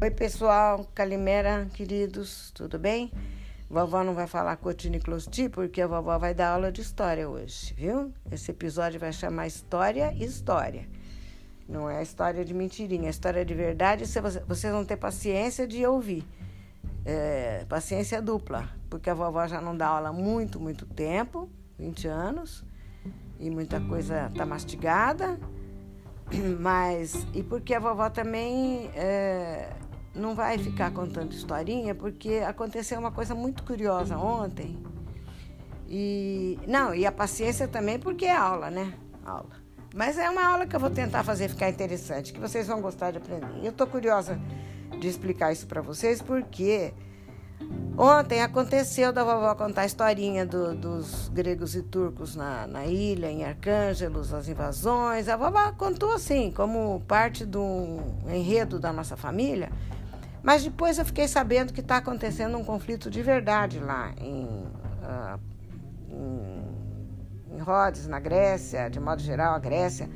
Oi, pessoal. Calimera, queridos. Tudo bem? Vovó não vai falar cotiniclosti porque a vovó vai dar aula de história hoje, viu? Esse episódio vai chamar História e História. Não é história de mentirinha, é história de verdade. Vocês vão ter paciência de ouvir. É, paciência dupla, porque a vovó já não dá aula há muito, muito tempo 20 anos e muita coisa tá mastigada. Mas, e porque a vovó também é, não vai ficar contando historinha, porque aconteceu uma coisa muito curiosa ontem. E não, e a paciência também, porque é aula, né? Aula. Mas é uma aula que eu vou tentar fazer ficar interessante, que vocês vão gostar de aprender. Eu tô curiosa de explicar isso para vocês, porque Ontem aconteceu da vovó contar a historinha do, dos gregos e turcos na, na, ilha, em Arcângelos, as invasões. A vovó contou assim, como parte do enredo da nossa família. Mas depois eu fiquei sabendo que está acontecendo um conflito de verdade lá em, uh, em, em Rhodes, na Grécia, de modo geral, a Grécia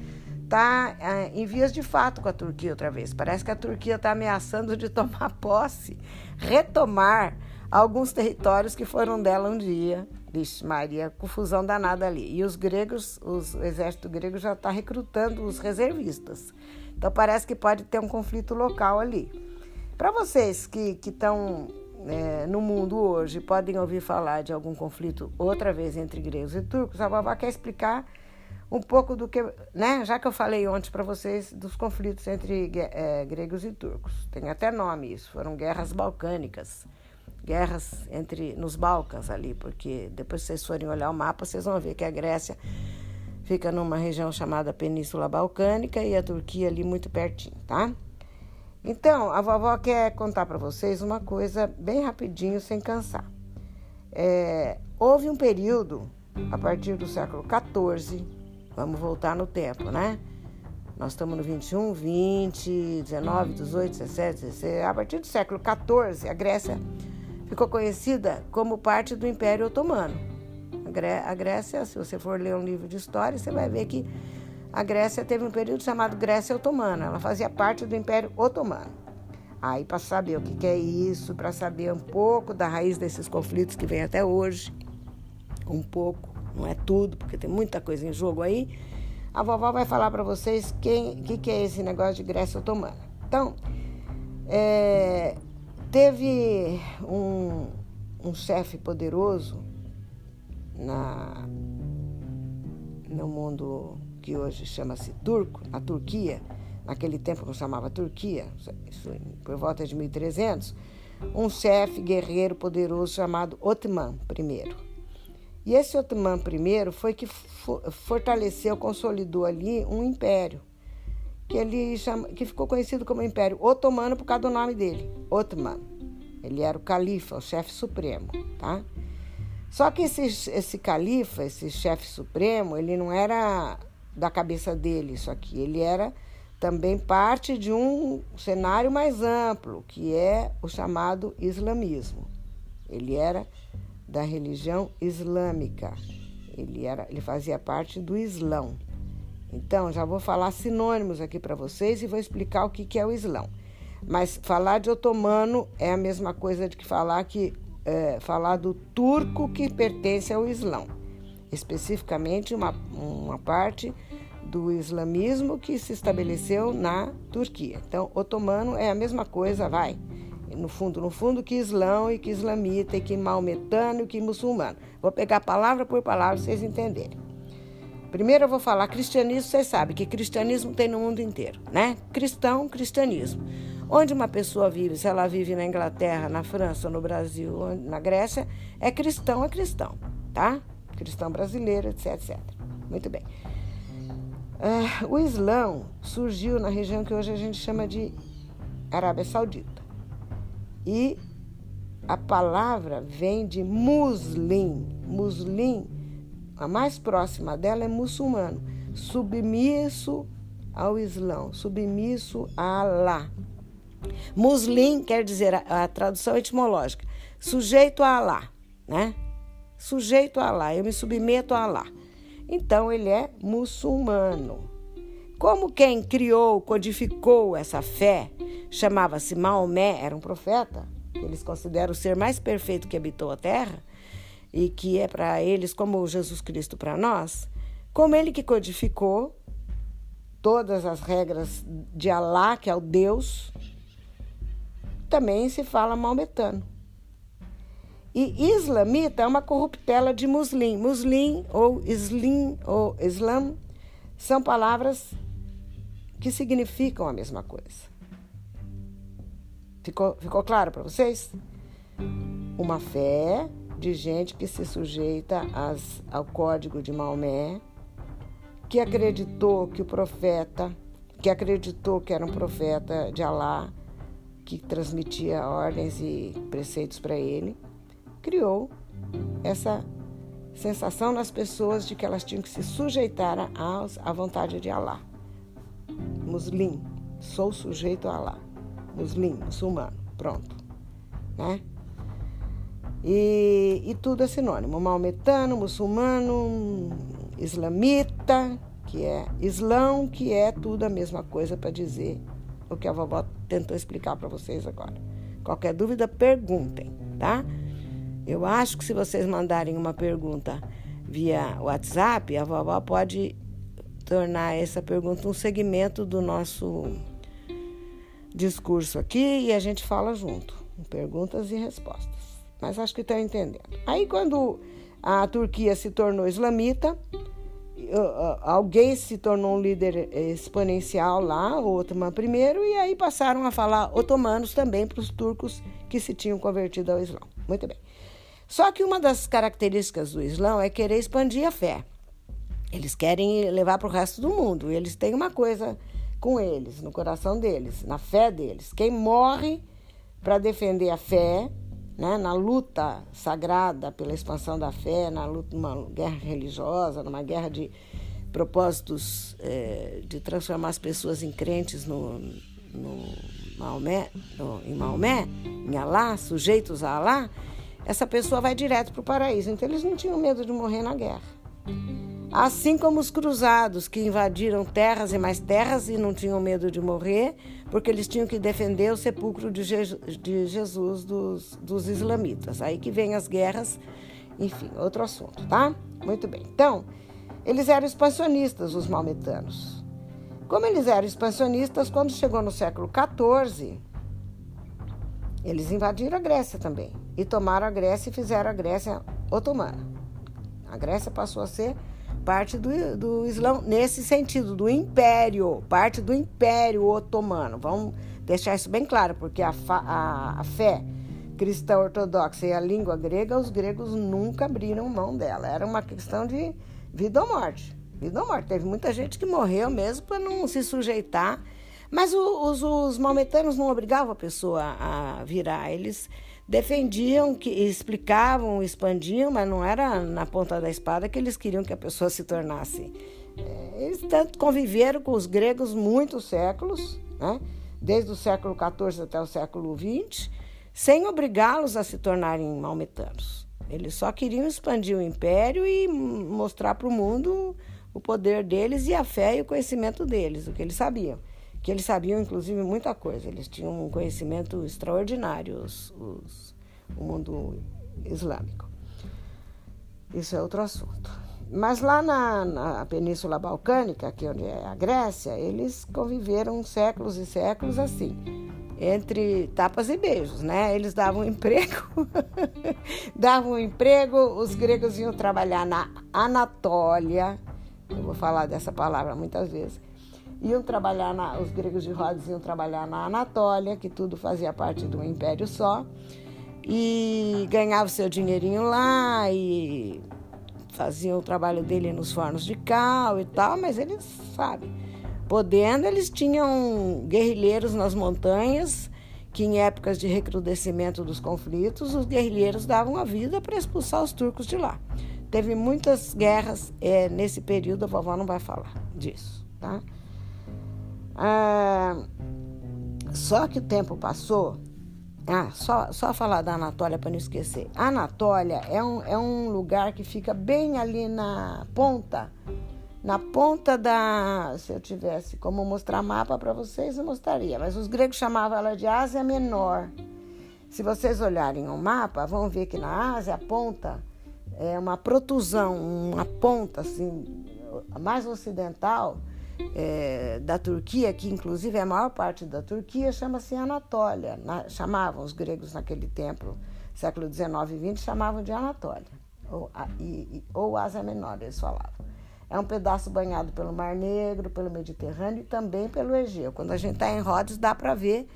está uh, em vias de fato com a Turquia outra vez. Parece que a Turquia está ameaçando de tomar posse, retomar alguns territórios que foram dela um dia. Vixe, Maria, confusão danada ali. E os gregos, os, o exército grego já está recrutando os reservistas. Então parece que pode ter um conflito local ali. Para vocês que estão é, no mundo hoje podem ouvir falar de algum conflito outra vez entre gregos e turcos, a Babá quer explicar um pouco do que, né? Já que eu falei ontem para vocês dos conflitos entre é, gregos e turcos. Tem até nome isso, foram guerras balcânicas guerras entre nos Balcãs ali, porque depois vocês forem olhar o mapa, vocês vão ver que a Grécia fica numa região chamada Península Balcânica e a Turquia ali muito pertinho, tá? Então, a vovó quer contar para vocês uma coisa bem rapidinho, sem cansar. É, houve um período, a partir do século XIV, vamos voltar no tempo, né? Nós estamos no 21, 20, 19, 18, 17, 16. A partir do século XIV, a Grécia ficou conhecida como parte do Império Otomano. A Grécia, se você for ler um livro de história, você vai ver que a Grécia teve um período chamado Grécia Otomana. Ela fazia parte do Império Otomano. Aí, para saber o que é isso, para saber um pouco da raiz desses conflitos que vem até hoje, um pouco, não é tudo, porque tem muita coisa em jogo aí, a vovó vai falar para vocês o que, que é esse negócio de Grécia Otomana. Então, é, Teve um, um chefe poderoso na, no mundo que hoje chama-se turco, a Turquia, naquele tempo que chamava Turquia, isso por volta de 1300, um chefe guerreiro poderoso chamado Otman I. E esse Otman I foi que fortaleceu, consolidou ali um império que ele chama, que ficou conhecido como Império Otomano por causa do nome dele, Otman. Ele era o califa, o chefe supremo, tá? Só que esse, esse califa, esse chefe supremo, ele não era da cabeça dele isso aqui, ele era também parte de um cenário mais amplo, que é o chamado islamismo. Ele era da religião islâmica. Ele era, ele fazia parte do Islão. Então, já vou falar sinônimos aqui para vocês e vou explicar o que, que é o Islão. Mas falar de otomano é a mesma coisa de que falar que é, falar do turco que pertence ao Islão, especificamente uma, uma parte do islamismo que se estabeleceu na Turquia. Então, otomano é a mesma coisa, vai. No fundo, no fundo, que islão e que islamita e que maometano e que muçulmano. Vou pegar palavra por palavra para vocês entenderem. Primeiro eu vou falar cristianismo, vocês sabem que cristianismo tem no mundo inteiro, né? Cristão, cristianismo. Onde uma pessoa vive, se ela vive na Inglaterra, na França, no Brasil, na Grécia, é cristão, é cristão, tá? Cristão brasileiro, etc, etc. Muito bem. Uh, o Islão surgiu na região que hoje a gente chama de Arábia Saudita. E a palavra vem de muslim. Muslim a mais próxima dela é muçulmano, submisso ao Islão, submisso a Alá. Muslim quer dizer, a, a tradução etimológica, sujeito a Alá, né? Sujeito a Alá, eu me submeto a Alá. Então ele é muçulmano. Como quem criou, codificou essa fé chamava-se Maomé, era um profeta, eles consideram o ser mais perfeito que habitou a terra, e que é para eles como Jesus Cristo para nós, como ele que codificou todas as regras de Alá, que é o Deus, também se fala maometano. E islamita é uma corruptela de muslim. Muslim ou islim ou islam são palavras que significam a mesma coisa. Ficou, ficou claro para vocês? Uma fé de gente que se sujeita às, ao código de Maomé, que acreditou que o profeta, que acreditou que era um profeta de Alá, que transmitia ordens e preceitos para ele criou essa sensação nas pessoas de que elas tinham que se sujeitar à vontade de Alá. Muslim, sou sujeito a Alá. Muslim, muçulmano, pronto. Né? E, e tudo é sinônimo: maometano, muçulmano, islamita, que é islão, que é tudo a mesma coisa para dizer o que a vovó tentou explicar para vocês agora. Qualquer dúvida, perguntem, tá? Eu acho que se vocês mandarem uma pergunta via WhatsApp, a vovó pode tornar essa pergunta um segmento do nosso discurso aqui e a gente fala junto, perguntas e respostas. Mas acho que estão entendendo. Aí, quando a Turquia se tornou islamita, alguém se tornou um líder exponencial lá, o Otomano I, e aí passaram a falar otomanos também para os turcos que se tinham convertido ao Islã. Muito bem. Só que uma das características do Islã é querer expandir a fé. Eles querem levar para o resto do mundo. Eles têm uma coisa com eles, no coração deles, na fé deles. Quem morre para defender a fé, né, na luta sagrada pela expansão da fé, na luta numa guerra religiosa, numa guerra de propósitos é, de transformar as pessoas em crentes no, no Maomé, no, em Maomé, em Alá, sujeitos a Alá, essa pessoa vai direto para o paraíso. Então eles não tinham medo de morrer na guerra. Assim como os cruzados que invadiram terras e mais terras e não tinham medo de morrer, porque eles tinham que defender o sepulcro de, Je de Jesus dos, dos islamitas. Aí que vem as guerras, enfim, outro assunto, tá? Muito bem. Então, eles eram expansionistas, os maometanos. Como eles eram expansionistas, quando chegou no século XIV, eles invadiram a Grécia também e tomaram a Grécia e fizeram a Grécia otomana. A Grécia passou a ser parte do, do Islã, nesse sentido, do império, parte do império otomano. Vamos deixar isso bem claro, porque a, a, a fé cristã ortodoxa e a língua grega, os gregos nunca abriram mão dela. Era uma questão de vida ou morte. Vida ou morte. Teve muita gente que morreu mesmo para não se sujeitar. Mas os, os maometanos não obrigavam a pessoa a virar. Eles defendiam, que explicavam, expandiam, mas não era na ponta da espada que eles queriam que a pessoa se tornasse. É, eles tanto conviveram com os gregos muitos séculos, né? desde o século XIV até o século XX, sem obrigá-los a se tornarem maometanos. Eles só queriam expandir o império e mostrar para o mundo o poder deles e a fé e o conhecimento deles, o que eles sabiam que eles sabiam, inclusive, muita coisa. Eles tinham um conhecimento extraordinário, os, os, o mundo islâmico. Isso é outro assunto. Mas lá na, na, Península Balcânica, que é onde é a Grécia, eles conviveram séculos e séculos assim, entre tapas e beijos, né? Eles davam emprego, davam emprego, os gregos iam trabalhar na Anatólia, eu vou falar dessa palavra muitas vezes, iam trabalhar, na, os gregos de Rhodes iam trabalhar na Anatólia, que tudo fazia parte um império só, e ganhavam seu dinheirinho lá e faziam o trabalho dele nos fornos de cal e tal, mas eles, sabe, podendo, eles tinham guerrilheiros nas montanhas, que em épocas de recrudescimento dos conflitos, os guerrilheiros davam a vida para expulsar os turcos de lá. Teve muitas guerras é, nesse período, a vovó não vai falar disso, tá? Ah, só que o tempo passou. Ah, só, só falar da Anatólia para não esquecer. A Anatólia é um, é um lugar que fica bem ali na ponta Na ponta da. Se eu tivesse como mostrar mapa para vocês, eu mostraria. Mas os gregos chamavam ela de Ásia Menor. Se vocês olharem o mapa, vão ver que na Ásia a ponta é uma protusão, uma ponta assim, mais ocidental é, da Turquia, que inclusive a maior parte da Turquia, chama-se Anatólia. Na, chamavam os gregos naquele tempo, século XIX e XX, chamavam de Anatólia, ou, a, e, ou Ásia Menor, eles falavam. É um pedaço banhado pelo Mar Negro, pelo Mediterrâneo e também pelo Egeu. Quando a gente está em Rhodes, dá para ver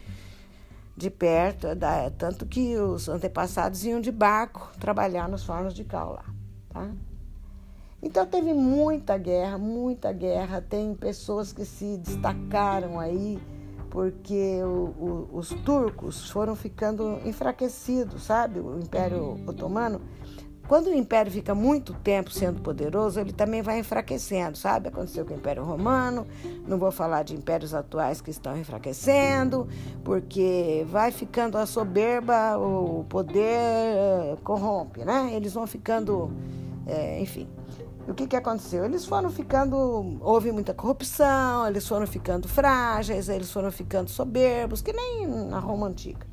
de perto, tanto que os antepassados iam de barco trabalhar nos fornos de cal lá. Tá? Então teve muita guerra, muita guerra. Tem pessoas que se destacaram aí porque o, o, os turcos foram ficando enfraquecidos, sabe? O Império Otomano quando o império fica muito tempo sendo poderoso, ele também vai enfraquecendo, sabe? Aconteceu com o Império Romano, não vou falar de impérios atuais que estão enfraquecendo, porque vai ficando a soberba, o poder eh, corrompe, né? Eles vão ficando, é, enfim. O que, que aconteceu? Eles foram ficando. Houve muita corrupção, eles foram ficando frágeis, eles foram ficando soberbos, que nem na Roma Antiga.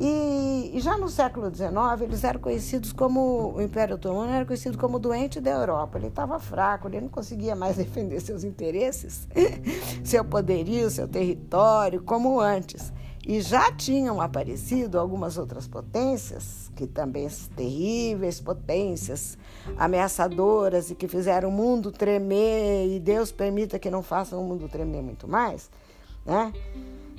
E, e, já no século XIX, eles eram conhecidos como, o Império Otomano era conhecido como doente da Europa. Ele estava fraco, ele não conseguia mais defender seus interesses, seu poderio, seu território, como antes. E já tinham aparecido algumas outras potências, que também terríveis potências, ameaçadoras e que fizeram o mundo tremer, e Deus permita que não façam o mundo tremer muito mais, né?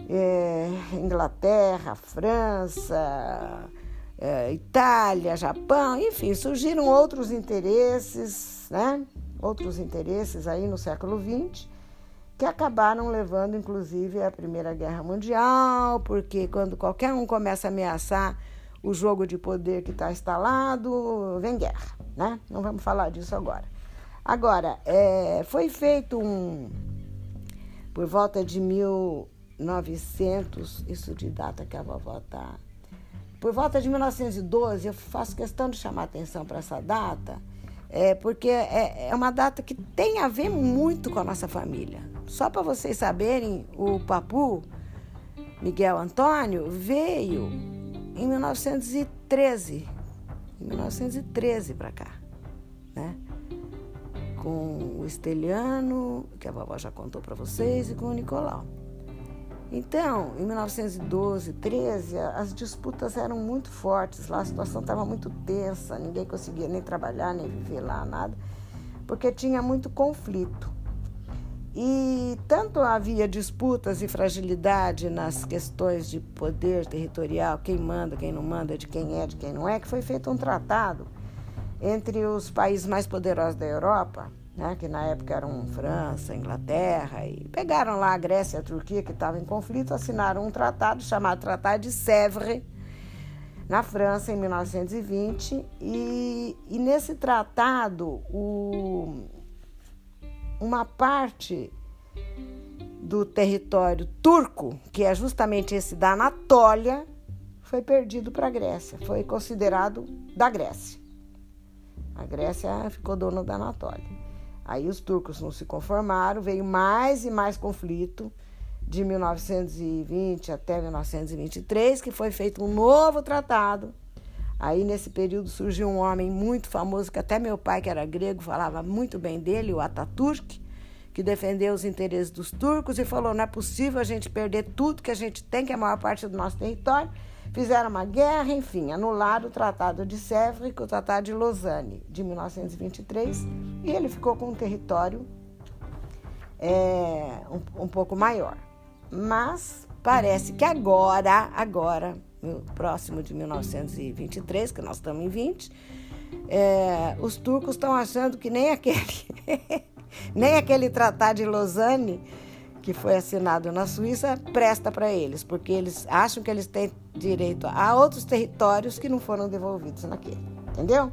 é, Inglaterra, França, é, Itália, Japão, enfim, surgiram outros interesses, né? Outros interesses aí no século XX que acabaram levando, inclusive, à Primeira Guerra Mundial, porque quando qualquer um começa a ameaçar o jogo de poder que está instalado, vem guerra, né? Não vamos falar disso agora. Agora, é, foi feito um, por volta de mil 900, isso de data que a vovó está. Por volta de 1912, eu faço questão de chamar atenção para essa data, é, porque é, é uma data que tem a ver muito com a nossa família. Só para vocês saberem, o Papu, Miguel Antônio, veio em 1913, em 1913 para cá, né? Com o Esteliano, que a vovó já contou para vocês, e com o Nicolau. Então, em 1912, 13, as disputas eram muito fortes lá, a situação estava muito tensa, ninguém conseguia nem trabalhar, nem viver lá, nada, porque tinha muito conflito. E tanto havia disputas e fragilidade nas questões de poder territorial, quem manda, quem não manda, de quem é, de quem não é, que foi feito um tratado entre os países mais poderosos da Europa né, que na época eram França, Inglaterra, e pegaram lá a Grécia e a Turquia, que estavam em conflito, assinaram um tratado chamado Tratado de Sèvres, na França, em 1920, e, e nesse tratado, o, uma parte do território turco, que é justamente esse da Anatólia, foi perdido para a Grécia, foi considerado da Grécia. A Grécia ficou dona da Anatólia. Aí os turcos não se conformaram, veio mais e mais conflito de 1920 até 1923, que foi feito um novo tratado. Aí nesse período surgiu um homem muito famoso que até meu pai, que era grego, falava muito bem dele, o Ataturk, que defendeu os interesses dos turcos e falou: não é possível a gente perder tudo que a gente tem, que é a maior parte do nosso território Fizeram uma guerra, enfim, anularam o Tratado de Sèvres e o Tratado de Lausanne, de 1923, e ele ficou com um território é, um, um pouco maior. Mas parece que agora, agora, próximo de 1923, que nós estamos em 20, é, os turcos estão achando que nem aquele, nem aquele tratado de Lausanne que foi assinado na Suíça presta para eles, porque eles acham que eles têm direito a outros territórios que não foram devolvidos naquele, entendeu?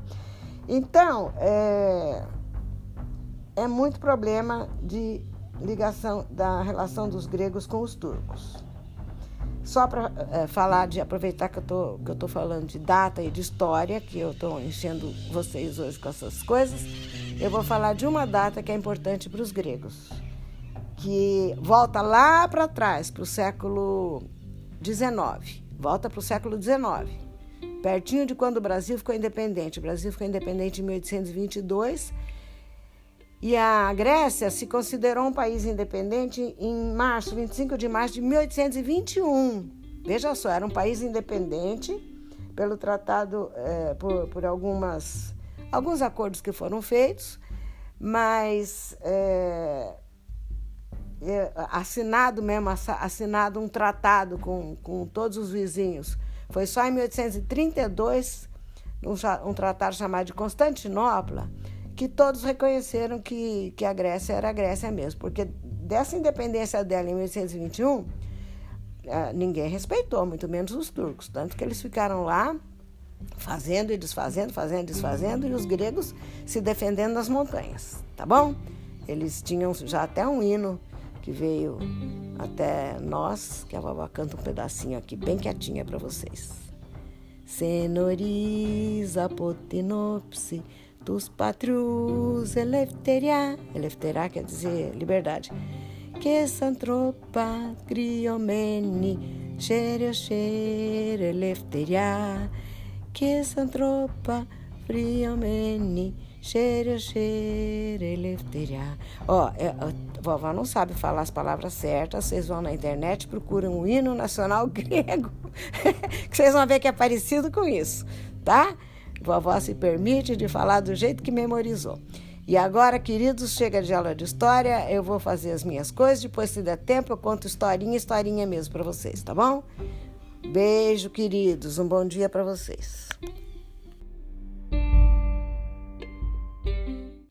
Então, é, é muito problema de ligação da relação dos gregos com os turcos. Só para é, falar de aproveitar que eu tô que eu tô falando de data e de história, que eu estou enchendo vocês hoje com essas coisas. eu vou falar de uma data que é importante para os gregos, que volta lá para trás, para o século XIX. Volta para o século XIX, pertinho de quando o Brasil ficou independente. O Brasil ficou independente em 1822 e a Grécia se considerou um país independente em março, 25 de março de 1821. Veja só, era um país independente pelo tratado, é, por, por algumas, alguns acordos que foram feitos, mas é, assinado mesmo, assinado um tratado com, com todos os vizinhos. Foi só em 1832, um, um tratado chamado de Constantinopla, que todos reconheceram que, que a Grécia era a Grécia mesmo, porque dessa independência dela em 1821, eh, ninguém respeitou, muito menos os turcos, tanto que eles ficaram lá fazendo e desfazendo, fazendo e desfazendo, e os gregos se defendendo nas montanhas, tá bom? Eles tinham já até um hino que veio até nós, que a vovó canta um pedacinho aqui bem quietinha para vocês. Senoriza potinopse dos patrus elefteria. Elefteria quer dizer liberdade. Que santropa criomeni, xere xere elefteria. Que santropa friomeni, xere xere elefteria. Ó, é, a vovó não sabe falar as palavras certas, vocês vão na internet, procuram o hino nacional grego, que vocês vão ver que é parecido com isso, tá? Vovó se permite de falar do jeito que memorizou. E agora, queridos, chega de aula de história. Eu vou fazer as minhas coisas. Depois, se der tempo, eu conto historinha, historinha mesmo para vocês, tá bom? Beijo, queridos. Um bom dia para vocês.